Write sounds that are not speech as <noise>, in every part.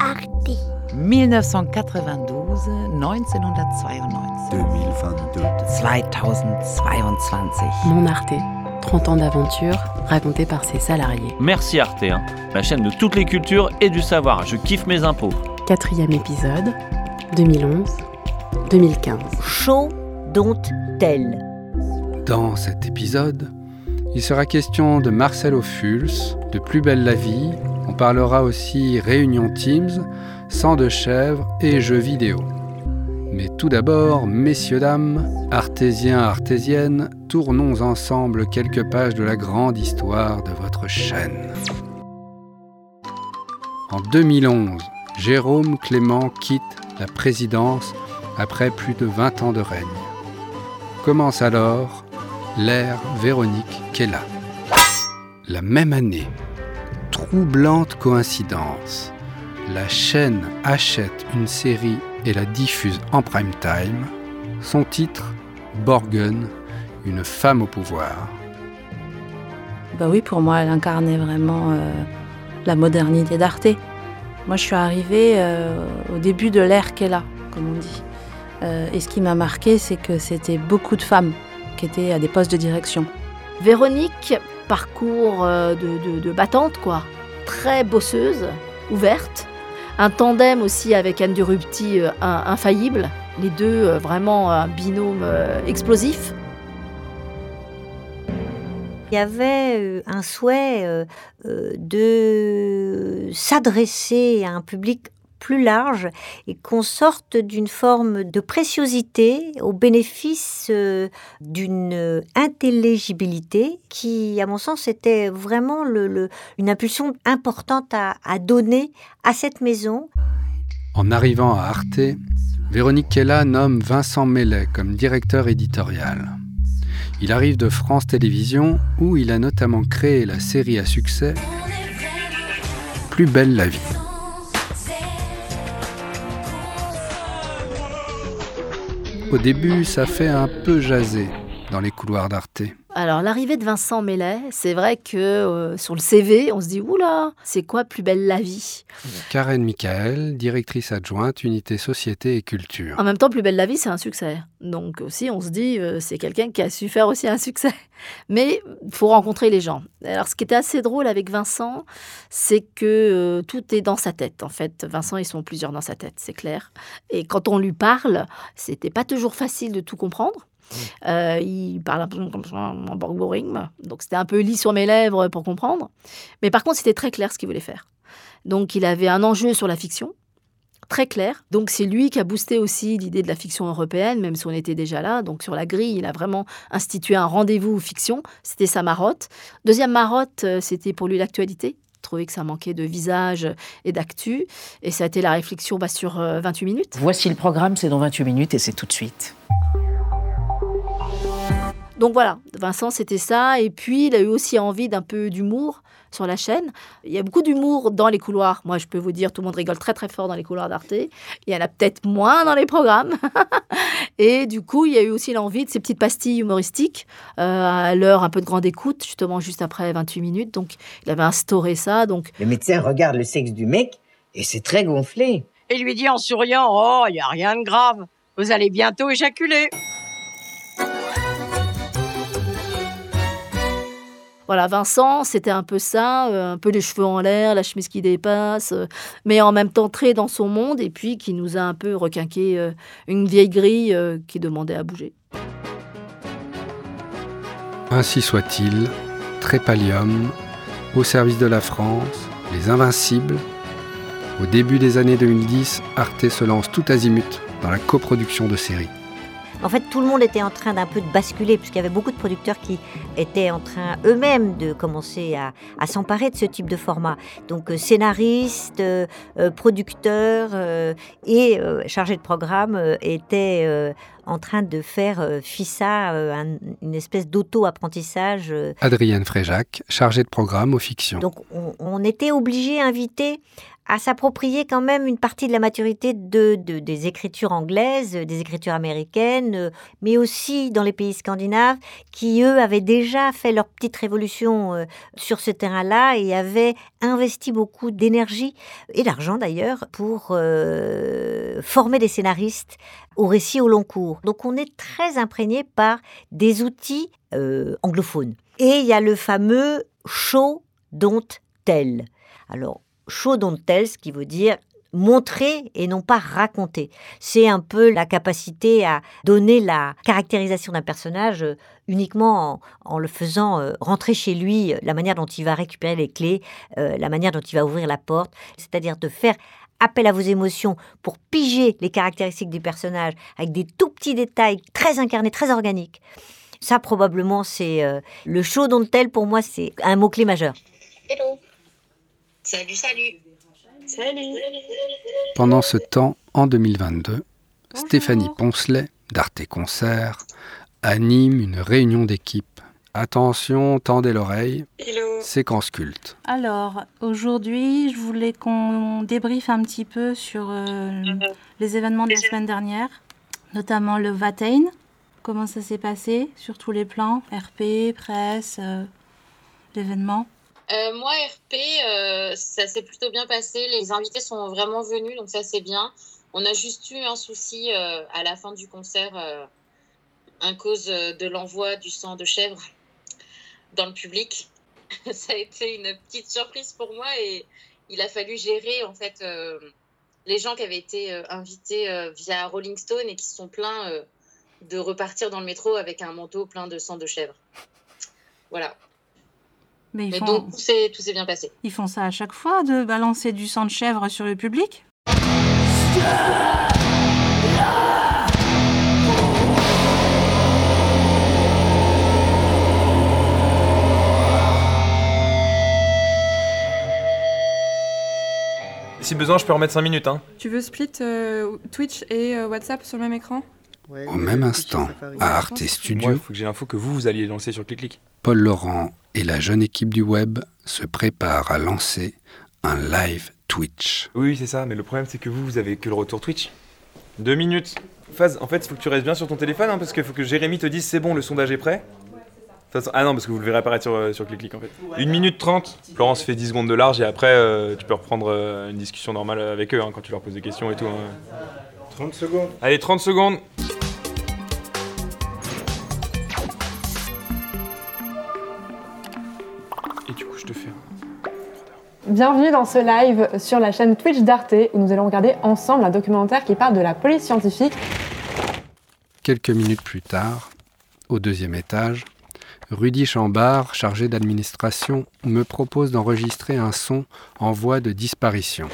Arte. 1992, 1992, 2022. 2022. Mon Arte, 30 ans d'aventure racontés par ses salariés. Merci Arte, hein. la chaîne de toutes les cultures et du savoir. Je kiffe mes impôts. Quatrième épisode, 2011-2015. Show don't tell. Dans cet épisode, il sera question de Marcel Ophuls, de Plus belle la vie. On parlera aussi réunion Teams, sang de chèvre et jeux vidéo. Mais tout d'abord, messieurs, dames, artésiens, artésiennes, tournons ensemble quelques pages de la grande histoire de votre chaîne. En 2011, Jérôme Clément quitte la présidence après plus de 20 ans de règne. Commence alors l'ère Véronique Kella. La même année, troublante coïncidence, la chaîne achète une série et la diffuse en prime time. Son titre, Borgen, une femme au pouvoir. Bah oui, pour moi, elle incarnait vraiment euh, la modernité d'Arte. Moi, je suis arrivée euh, au début de l'ère qu'elle a, comme on dit. Euh, et ce qui m'a marqué, c'est que c'était beaucoup de femmes qui étaient à des postes de direction. Véronique, parcours euh, de, battante, quoi. Très bosseuse, ouverte. Un tandem aussi avec Anne Durupti, euh, infaillible. Les deux, euh, vraiment un binôme explosif. Il y avait un souhait de s'adresser à un public plus large et qu'on sorte d'une forme de préciosité au bénéfice euh, d'une intelligibilité qui, à mon sens, était vraiment une impulsion importante à, à donner à cette maison. En arrivant à Arte, Véronique Kella nomme Vincent Mellet comme directeur éditorial. Il arrive de France Télévisions où il a notamment créé la série à succès Plus belle la vie. Au début, ça fait un peu jaser dans les couloirs d'Arte. Alors, l'arrivée de Vincent Mellet, c'est vrai que euh, sur le CV, on se dit Oula, c'est quoi plus belle la vie? Karen Michael, directrice adjointe, unité société et culture. En même temps, Plus belle la vie, c'est un succès. Donc aussi, on se dit, euh, c'est quelqu'un qui a su faire aussi un succès. <laughs> Mais il faut rencontrer les gens. Alors, ce qui était assez drôle avec Vincent, c'est que euh, tout est dans sa tête. En fait, Vincent, ils sont plusieurs dans sa tête, c'est clair. Et quand on lui parle, c'était pas toujours facile de tout comprendre. Euh, il parle un peu comme ça, en boring, donc c'était un peu lit sur mes lèvres pour comprendre. Mais par contre, c'était très clair ce qu'il voulait faire. Donc, il avait un enjeu sur la fiction, très clair. Donc c'est lui qui a boosté aussi l'idée de la fiction européenne, même si on était déjà là. Donc sur la grille, il a vraiment institué un rendez-vous fiction. C'était sa marotte. Deuxième marotte, euh, c'était pour lui l'actualité. Il trouvait que ça manquait de visage et d'actu. Et ça a été la réflexion bah, sur euh, 28 minutes. Voici le programme, c'est dans 28 minutes et c'est tout de suite. Donc voilà, Vincent, c'était ça. Et puis, il a eu aussi envie d'un peu d'humour sur la chaîne. Il y a beaucoup d'humour dans les couloirs. Moi, je peux vous dire, tout le monde rigole très très fort dans les couloirs d'Arte. Il y en a peut-être moins dans les programmes. <laughs> Et du coup, il y a eu aussi l'envie de ces petites pastilles humoristiques euh, à l'heure un peu de grande écoute, justement juste après 28 minutes. Donc, il avait instauré ça. Donc, Le médecin regarde le sexe du mec et c'est très gonflé. et lui dit en souriant Oh, il n'y a rien de grave. Vous allez bientôt éjaculer. Voilà, Vincent, c'était un peu ça, euh, un peu les cheveux en l'air, la chemise qui dépasse, euh, mais en même temps très dans son monde, et puis qui nous a un peu requinqué euh, une vieille grille qui demandait à bouger. Ainsi soit-il, Trépalium, au service de la France, Les Invincibles. Au début des années 2010, Arte se lance tout azimut dans la coproduction de séries. En fait, tout le monde était en train d'un peu de basculer, puisqu'il y avait beaucoup de producteurs qui étaient en train eux-mêmes de commencer à, s'emparer de ce type de format. Donc, euh, scénaristes, euh, euh, producteurs et chargés de programme étaient en train de faire euh, FISA, euh, un- une espèce d'auto-apprentissage. euh. Adrienne Fréjac, chargée de programme aux fictions. Donc on, on était obligé, invité, à s'approprier quand même une partie de la maturité de, de- des écritures anglaises, des écritures américaines, mais aussi dans les pays scandinaves, qui eux avaient déjà fait leur petite révolution sur ce terrain-là et avaient investi beaucoup d'énergie et d'argent d'ailleurs pour euh, former des scénaristes au récit au long cours. Donc on est très imprégné par des outils euh, anglophones. Et il y a le fameux show don't tell. Alors, show don't tell, ce qui veut dire montrer et non pas raconter. C'est un peu la capacité à donner la caractérisation d'un personnage euh, uniquement en, en le faisant euh, rentrer chez lui, euh, la manière dont il va récupérer les clés, euh, la manière dont il va ouvrir la porte, c'est-à-dire de faire appel à vos émotions pour piger les caractéristiques du personnage avec des tout petits détails très incarnés, très organiques. Ça, probablement, c'est euh, le show don't tell, pour moi, c'est un mot-clé majeur. Hello. Salut, salut. Salut. Pendant ce temps, en 2022, Stéphanie Poncelet, d'Arte Concert, anime une réunion d'équipe. Attention, tendez l'oreille. Hello. Séquence culte. Alors, aujourd'hui, je voulais qu'on débriefe un petit peu sur euh, les événements de la semaine dernière, notamment le Vatain. Comment ça s'est passé sur tous les plans RP, presse, euh, l'événement? Euh, moi, RP, euh, ça s'est plutôt bien passé. Les invités sont vraiment venus, donc ça c'est bien. On a juste eu un souci euh, à la fin du concert, à cause euh, de l'envoi du sang de chèvre dans le public. <laughs> ça a été une petite surprise pour moi et il a fallu gérer en fait euh, les gens qui avaient été euh, invités euh, via Rolling Stone et qui se sont plaints euh, de repartir dans le métro avec un manteau plein de sang de chèvre. Voilà. Mais ils Mais font, donc tout s'est tout s'est bien passé. ils font ça à chaque fois, de balancer du sang de chèvre sur le public? Si besoin, je peux remettre 5 minutes. Hein. Tu veux split euh, Twitch et euh, WhatsApp sur le même écran? Au même instant, à Arte Studio, il faut que j'ai l'info que vous, vous alliez lancer sur ClickClick. Paul Laurent et la jeune équipe du web se préparent à lancer un live Twitch. Oui, oui, c'est ça, mais le problème, c'est que vous, vous avez que le retour Twitch. Deux minutes. Phase, en fait, il faut que tu restes bien sur ton téléphone, hein, parce qu'il faut que Jérémy te dise c'est bon, le sondage est prêt. Façon- ah non, parce que vous le verrez apparaître sur, euh, sur ClickClick en fait. Une minute trente. Florence fait 10 secondes de large et après, euh, tu peux reprendre euh, une discussion normale avec eux hein, quand tu leur poses des questions et tout. 30 secondes. Allez, 30 secondes. Et du coup, je te fais un. Bienvenue dans ce live sur la chaîne Twitch d'Arte où nous allons regarder ensemble un documentaire qui parle de la police scientifique. Quelques minutes plus tard, au deuxième étage, Rudy Chambard, chargé d'administration, me propose d'enregistrer un son en voie de disparition.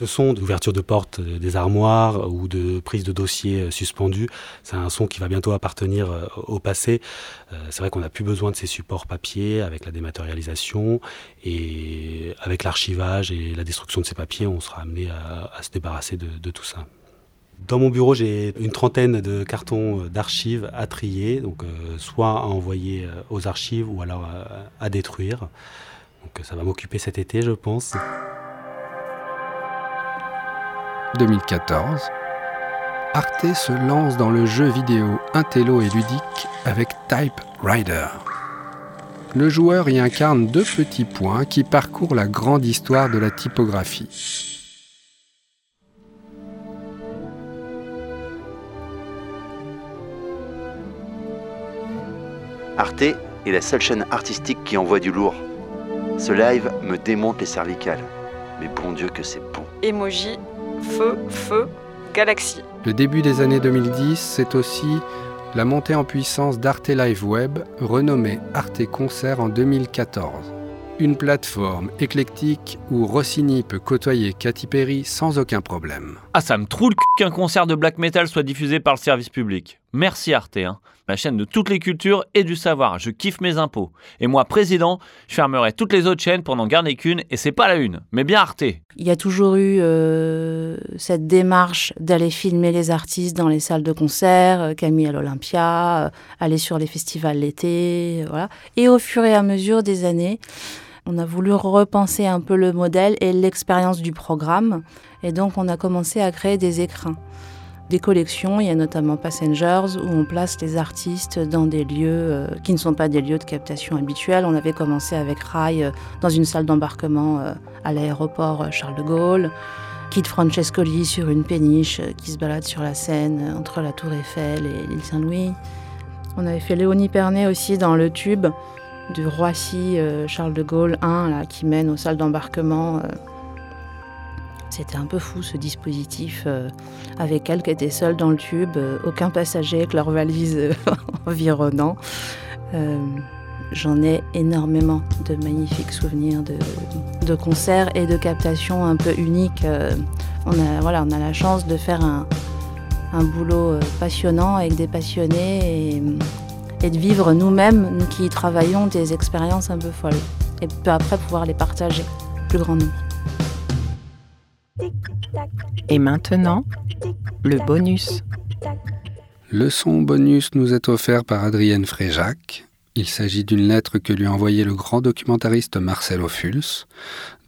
Le son d'ouverture de porte euh, des armoires ou de prise de dossier euh, suspendu, c'est un son qui va bientôt appartenir euh, au passé. C'est vrai qu'on n'a plus besoin de ces supports papier avec la dématérialisation et avec l'archivage et la destruction de ces papiers, on sera amené à, se débarrasser de, de tout ça. Dans mon bureau, j'ai une trentaine de cartons d'archives à trier, donc soit à envoyer aux archives ou alors à, à détruire. Donc ça va m'occuper cet été, je pense. 2014, Arte se lance dans le jeu vidéo intello et ludique avec Type Rider. Le joueur y incarne deux petits points qui parcourent la grande histoire de la typographie. Arte est la seule chaîne artistique qui envoie du lourd. Ce live me démonte les cervicales. Mais bon Dieu que c'est bon. Emoji, feu, feu, galaxie. Le début des années 2010, c'est aussi la montée en puissance d'Arte Live Web, renommée Arte Concert en 2014. Une plateforme éclectique où Rossini peut côtoyer Katy Perry sans aucun problème. Ah, ça me troule qu'un concert de black metal soit diffusé par le service public. Merci Arte, hein. la chaîne de toutes les cultures et du savoir. Je kiffe mes impôts. Et moi, président, je fermerai toutes les autres chaînes pour n'en garder qu'une, et c'est pas la une, mais bien Arte. Il y a toujours eu euh, cette démarche d'aller filmer les artistes dans les salles de concert, euh, Camille à l'Olympia, euh, aller sur les festivals l'été, voilà. Et au fur et à mesure des années, on a voulu repenser un peu le modèle et l'expérience du programme. Et donc, on a commencé à créer des écrins, des collections. Il y a notamment Passengers, où on place les artistes dans des lieux euh, qui ne sont pas des lieux de captation habituels. On avait commencé avec Rai euh, dans une salle d'embarquement euh, à l'aéroport Charles de Gaulle. Kit Francescoli sur une péniche qui se balade sur la Seine entre la Tour Eiffel et l'île Saint-Louis. On avait fait Léonie Pernet aussi dans le tube du Roissy Charles de Gaulle 1 là, qui mène aux salles d'embarquement c'était un peu fou ce dispositif euh, avec elle qui était seule dans le tube, euh, aucun passager avec leur valise euh, <laughs> environnant. J'en ai énormément de magnifiques souvenirs de, concerts et de captations un peu uniques. on, a, la chance de faire un, boulot passionnant avec des passionnés et de vivre nous-mêmes, nous qui y travaillons, des expériences un peu folles. Et peu après pouvoir les partager, plus grand nombre. Et maintenant, le bonus. Le son bonus nous est offert par Adrienne Fréjac. Il s'agit d'une lettre que lui a envoyée le grand documentariste Marcel Ophuls,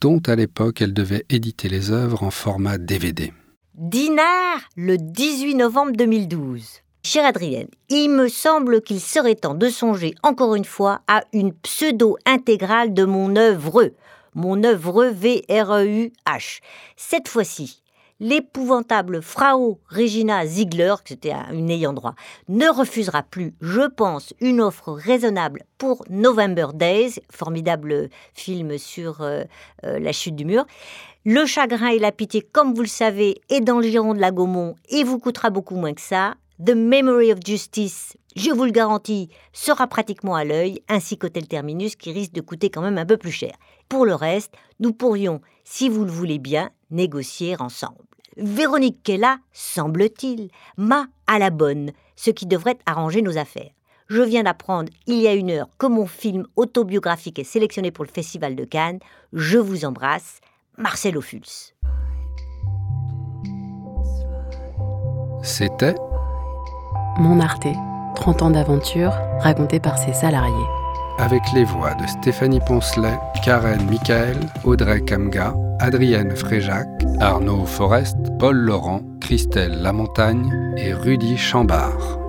dont à l'époque elle devait éditer les œuvres en format DVD. Dinard, le 18 novembre 2012. Chère Adrienne, il me semble qu'il serait temps de songer encore une fois à une pseudo-intégrale de mon œuvre mon œuvre V-R-E-U-H. Cette fois-ci, l'épouvantable Frau Regina Ziegler, qui était une ayant droit, ne refusera plus, je pense, une offre raisonnable pour November Days, formidable film sur euh, euh, la chute du mur. Le chagrin et la pitié, comme vous le savez, est dans le giron de la Gaumont et vous coûtera beaucoup moins que ça. The Memory of Justice, je vous le garantis, sera pratiquement à l'œil, ainsi qu'Hôtel Terminus qui risque de coûter quand même un peu plus cher. Pour le reste, nous pourrions, si vous le voulez bien, négocier ensemble. Véronique Kella, semble-t-il, m'a à la bonne, ce qui devrait arranger nos affaires. Je viens d'apprendre il y a une heure que mon film autobiographique est sélectionné pour le Festival de Cannes. Je vous embrasse, Marcel Ophuls. C'était mon Arte, 30 ans d'aventure racontés par ses salariés. Avec les voix de Stéphanie Poncelet, Karen Michael, Audrey Kamga, Adrienne Fréjac, Arnaud Forest, Paul Laurent, Christelle Lamontagne et Rudy Chambard.